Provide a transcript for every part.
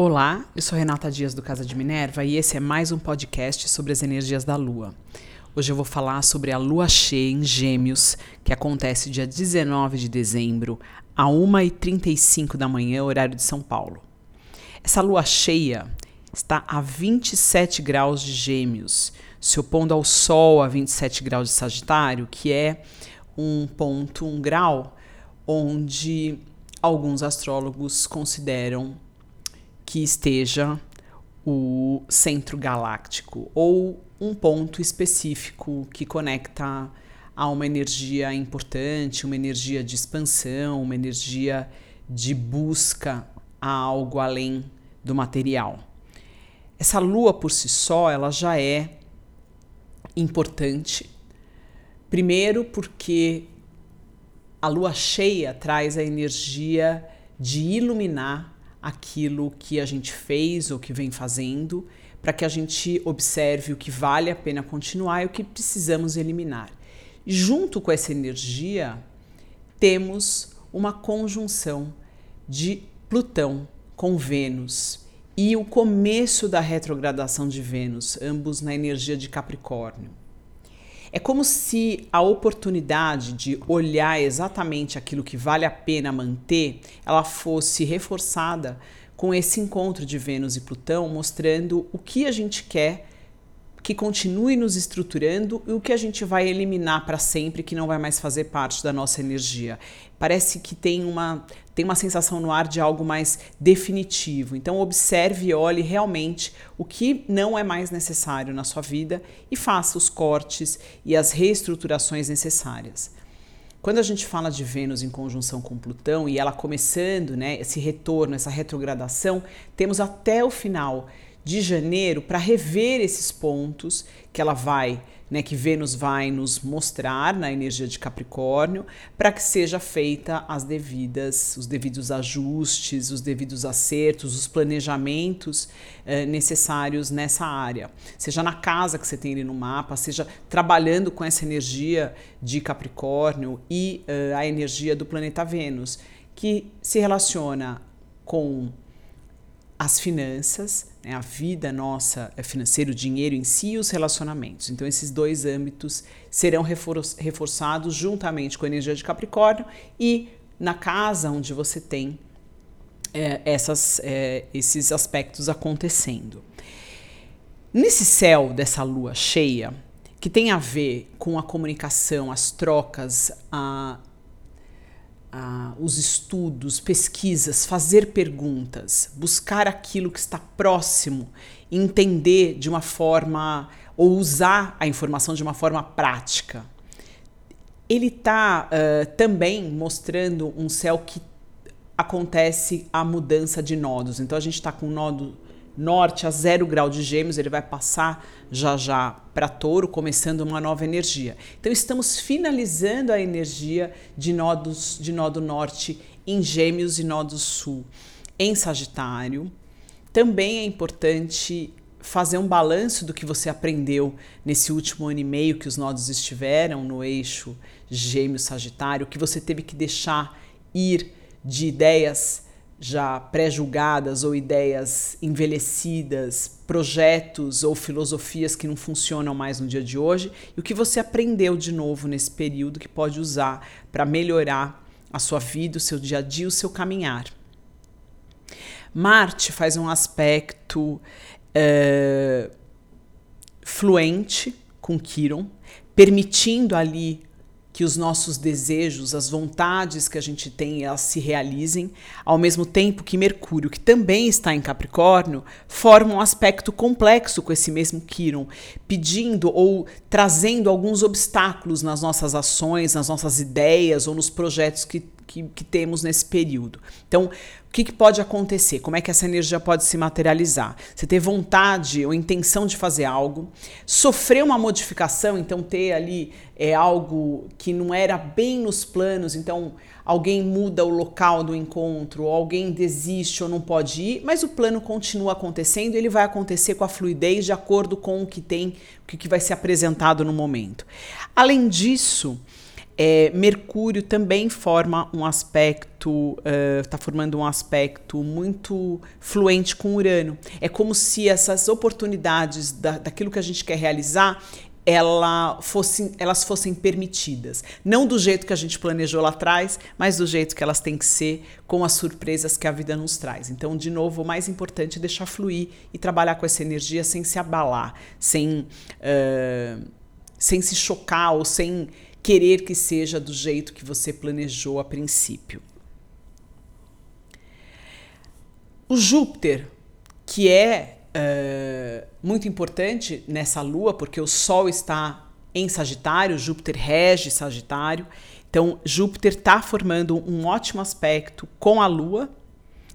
Olá, eu sou Renata Dias do Casa de Minerva e esse é mais um podcast sobre as energias da Lua. Hoje eu vou falar sobre a Lua cheia em Gêmeos, que acontece dia 19 de dezembro, a 1h35 da manhã, horário de São Paulo. Essa Lua cheia está a 27 graus de Gêmeos, se opondo ao Sol a 27 graus de Sagitário, que é um ponto, um grau, onde alguns astrólogos consideram que esteja o centro galáctico ou um ponto específico que conecta a uma energia importante, uma energia de expansão, uma energia de busca a algo além do material. Essa lua por si só, ela já é importante. Primeiro porque a lua cheia traz a energia de iluminar aquilo que a gente fez ou que vem fazendo, para que a gente observe o que vale a pena continuar e o que precisamos eliminar. Junto com essa energia, temos uma conjunção de Plutão com Vênus e o começo da retrogradação de Vênus, ambos na energia de Capricórnio. É como se a oportunidade de olhar exatamente aquilo que vale a pena manter, ela fosse reforçada com esse encontro de Vênus e Plutão, mostrando o que a gente quer que continue nos estruturando e o que a gente vai eliminar para sempre que não vai mais fazer parte da nossa energia. Parece que tem uma tem uma sensação no ar de algo mais definitivo. Então observe e olhe realmente o que não é mais necessário na sua vida e faça os cortes e as reestruturações necessárias. Quando a gente fala de Vênus em conjunção com Plutão e ela começando, né, esse retorno, essa retrogradação, temos até o final de janeiro para rever esses pontos que ela vai, né, que Vênus vai nos mostrar na energia de Capricórnio, para que seja feita as devidas, os devidos ajustes, os devidos acertos, os planejamentos eh, necessários nessa área. Seja na casa que você tem ali no mapa, seja trabalhando com essa energia de Capricórnio e eh, a energia do planeta Vênus, que se relaciona com as finanças, né, a vida nossa é financeira, o dinheiro em si e os relacionamentos. Então, esses dois âmbitos serão reforçados juntamente com a energia de Capricórnio e na casa onde você tem é, essas, é, esses aspectos acontecendo. Nesse céu dessa lua cheia, que tem a ver com a comunicação, as trocas, a, ah, os estudos, pesquisas, fazer perguntas, buscar aquilo que está próximo, entender de uma forma ou usar a informação de uma forma prática. Ele está uh, também mostrando um céu que acontece a mudança de nodos. Então a gente está com um nodo norte a zero grau de gêmeos, ele vai passar já já para touro, começando uma nova energia. Então estamos finalizando a energia de nodos de nodo norte em gêmeos e nodo sul em Sagitário. Também é importante fazer um balanço do que você aprendeu nesse último ano e meio que os nodos estiveram no eixo Gêmeos Sagitário, que você teve que deixar ir de ideias já pré-julgadas ou ideias envelhecidas, projetos ou filosofias que não funcionam mais no dia de hoje e o que você aprendeu de novo nesse período que pode usar para melhorar a sua vida, o seu dia a dia, o seu caminhar. Marte faz um aspecto é, fluente com Quiron, permitindo ali que os nossos desejos, as vontades que a gente tem, elas se realizem, ao mesmo tempo que Mercúrio, que também está em Capricórnio, forma um aspecto complexo com esse mesmo Quiron, pedindo ou trazendo alguns obstáculos nas nossas ações, nas nossas ideias ou nos projetos que que, que temos nesse período. Então, o que, que, pode acontecer? Como é que essa energia pode se materializar? Você ter vontade ou intenção de fazer algo, sofrer uma modificação, então ter ali é, algo que não era bem nos planos, então alguém muda o local do encontro, ou alguém desiste ou não pode ir, mas o plano continua acontecendo, ele vai acontecer com a fluidez de acordo com o que tem, o que vai ser apresentado no momento. Além disso, É, Mercúrio também forma um aspecto, está uh, formando um aspecto muito fluente com Urano. É como se essas oportunidades da, daquilo que a gente quer realizar, ela fosse, elas fossem permitidas. Não do jeito que a gente planejou lá atrás, mas do jeito que elas têm que ser, com as surpresas que a vida nos traz. Então, de novo, o mais importante é deixar fluir e trabalhar com essa energia sem se abalar, sem, uh, sem se chocar ou sem querer que seja do jeito que você planejou a princípio. O Júpiter, que é uh, muito importante nessa lua, porque o Sol está em Sagitário, Júpiter rege Sagitário. Então, Júpiter está formando um ótimo aspecto com a Lua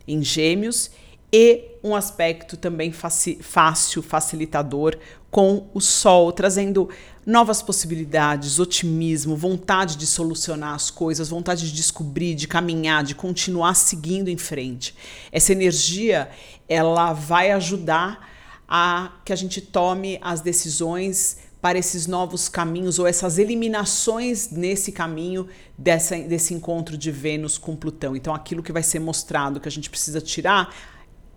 em Gêmeos e um aspecto também fácil, facilitador com o Sol, trazendo novas possibilidades, otimismo, vontade de solucionar as coisas, vontade de descobrir, de caminhar, de continuar seguindo em frente. Essa energia, ela vai ajudar a que a gente tome as decisões para esses novos caminhos ou essas eliminações nesse caminho dessa, desse encontro de Vênus com Plutão. Então, aquilo que vai ser mostrado que a gente precisa tirar,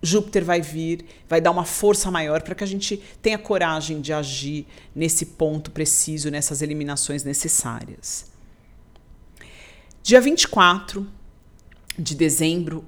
Júpiter vai vir, vai dar uma força maior para que a gente tenha coragem de agir nesse ponto preciso, nessas eliminações necessárias. Dia 24 de dezembro,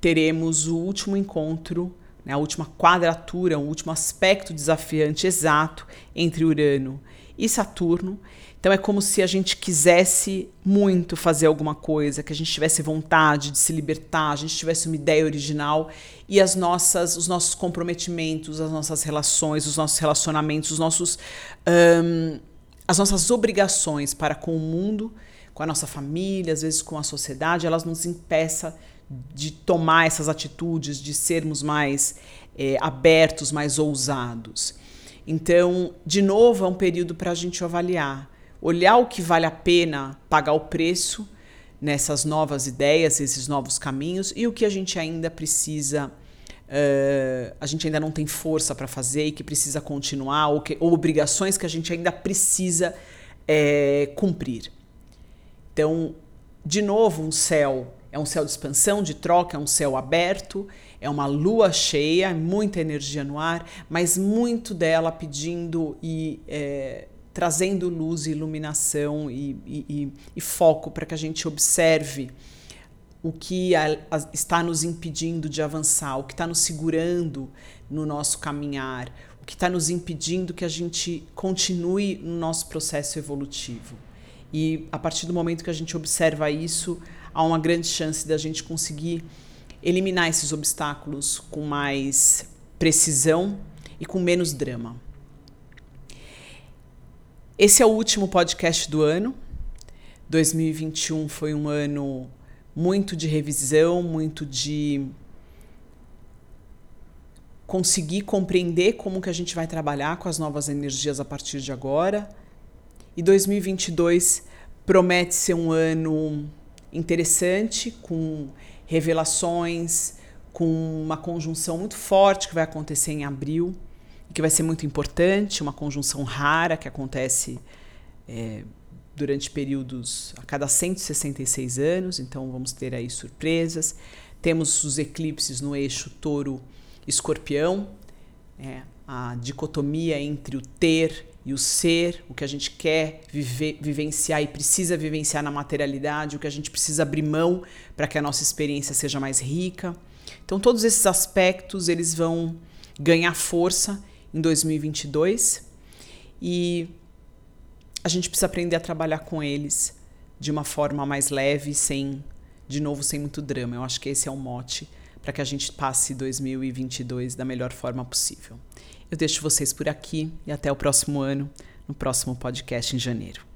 teremos o último encontro, né, a última quadratura, o último aspecto desafiante exato entre Urano e Saturno. Então é como se a gente quisesse muito fazer alguma coisa, que a gente tivesse vontade de se libertar, a gente tivesse uma ideia original e as nossas, os nossos comprometimentos, as nossas relações, os nossos relacionamentos, os nossos, um, as nossas obrigações para com o mundo, com a nossa família, às vezes com a sociedade, elas nos impeçam de tomar essas atitudes, de sermos mais é, abertos, mais ousados. Então, de novo, é um período para a gente avaliar olhar o que vale a pena pagar o preço nessas novas ideias, esses novos caminhos e o que a gente ainda precisa, uh, a gente ainda não tem força para fazer e que precisa continuar, ou, que, ou, obrigações que a gente ainda precisa é, cumprir. Então, de novo, um céu é um céu de expansão, de troca, é um céu aberto, é uma lua cheia, muita energia no ar, mas muito dela pedindo e é, trazendo luz, iluminação e, e, e foco para que a gente observe o que a, a, está nos impedindo de avançar, o que está nos segurando no nosso caminhar, o que está nos impedindo que a gente continue no nosso processo evolutivo. E a partir do momento que a gente observa isso, há uma grande chance da gente conseguir eliminar esses obstáculos com mais precisão e com menos drama. Esse é o último podcast do ano. 2021 foi um ano muito de revisão, muito de conseguir compreender como que a gente vai trabalhar com as novas energias a partir de agora. E 2022 promete ser um ano interessante, com revelações, com uma conjunção muito forte que vai acontecer em abril que vai ser muito importante, uma conjunção rara que acontece é, durante períodos a cada 166 anos, então vamos ter aí surpresas. Temos os eclipses no eixo touro-escorpião, é, dicotomia entre o ter e o ser, o que a gente quer viver, vivenciar e precisa vivenciar na materialidade, o que a gente precisa abrir mão para que a nossa experiência seja mais rica. Então todos esses aspectos eles vão ganhar força em 2022 e a gente precisa aprender a trabalhar com eles de uma forma mais leve, sem, de novo, sem muito drama. Eu acho que esse é o mote para que a gente passe 2022 da melhor forma possível. Eu deixo vocês por aqui e até o próximo ano, no próximo podcast em janeiro.